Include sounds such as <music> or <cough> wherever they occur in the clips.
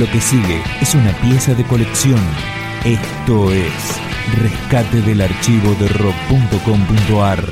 Lo que sigue es una pieza de colección. Esto es Rescate del archivo de rock.com.ar.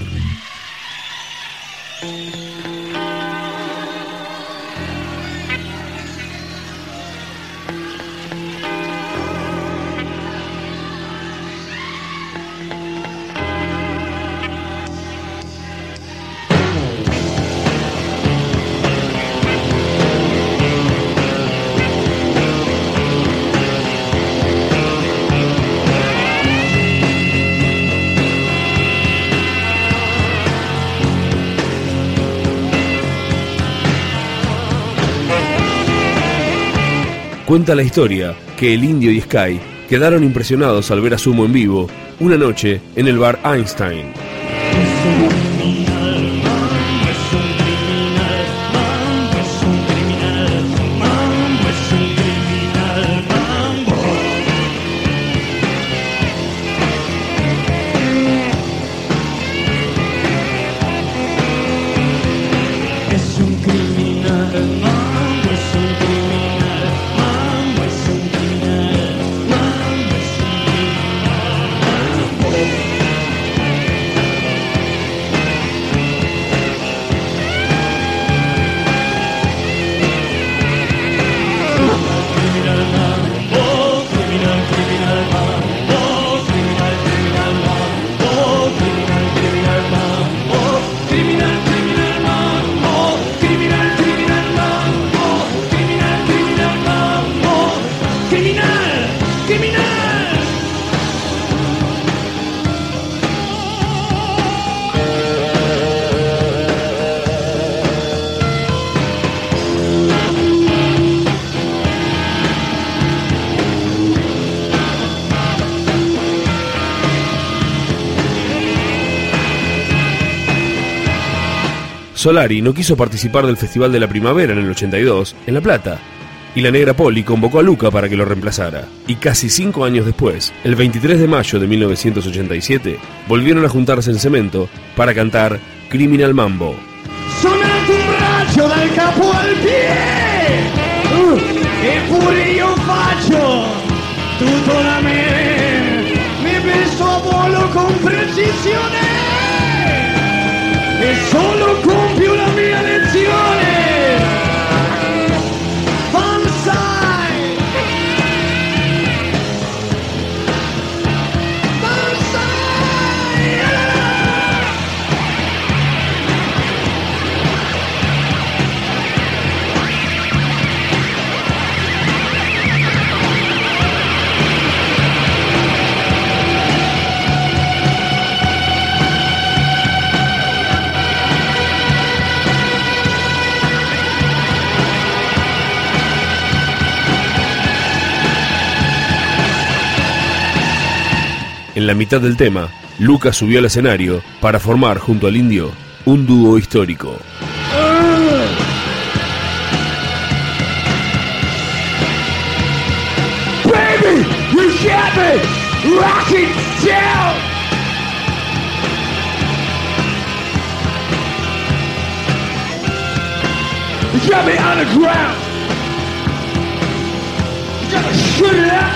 Cuenta la historia que el indio y Sky quedaron impresionados al ver a Sumo en vivo una noche en el bar Einstein. Solari no quiso participar del Festival de la Primavera en el 82, en La Plata, y la negra Poli convocó a Luca para que lo reemplazara. Y casi cinco años después, el 23 de mayo de 1987, volvieron a juntarse en Cemento para cantar Criminal Mambo. Sonando un raggio dal capo al piede, uh, eppure io faccio tutto da me, mi penso a volo con precisione En la mitad del tema, Luca subió al escenario para formar junto al indio un dúo histórico. Baby, you got me rocking. You got me on the ground. You gotta shoot it up.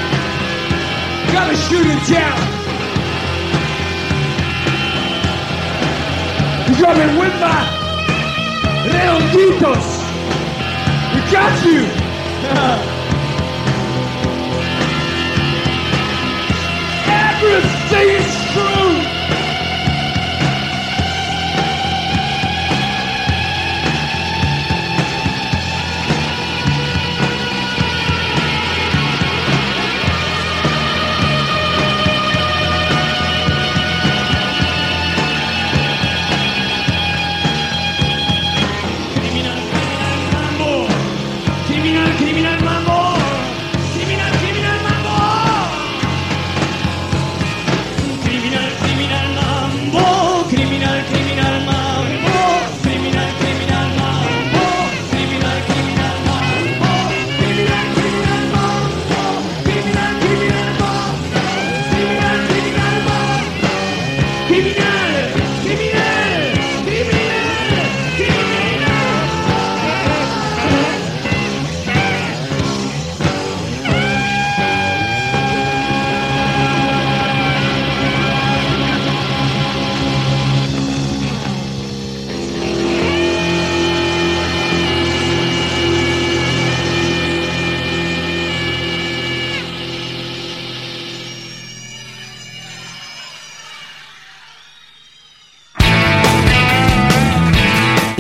You gotta shoot it down. You got me with my redonditos. We got you. <laughs>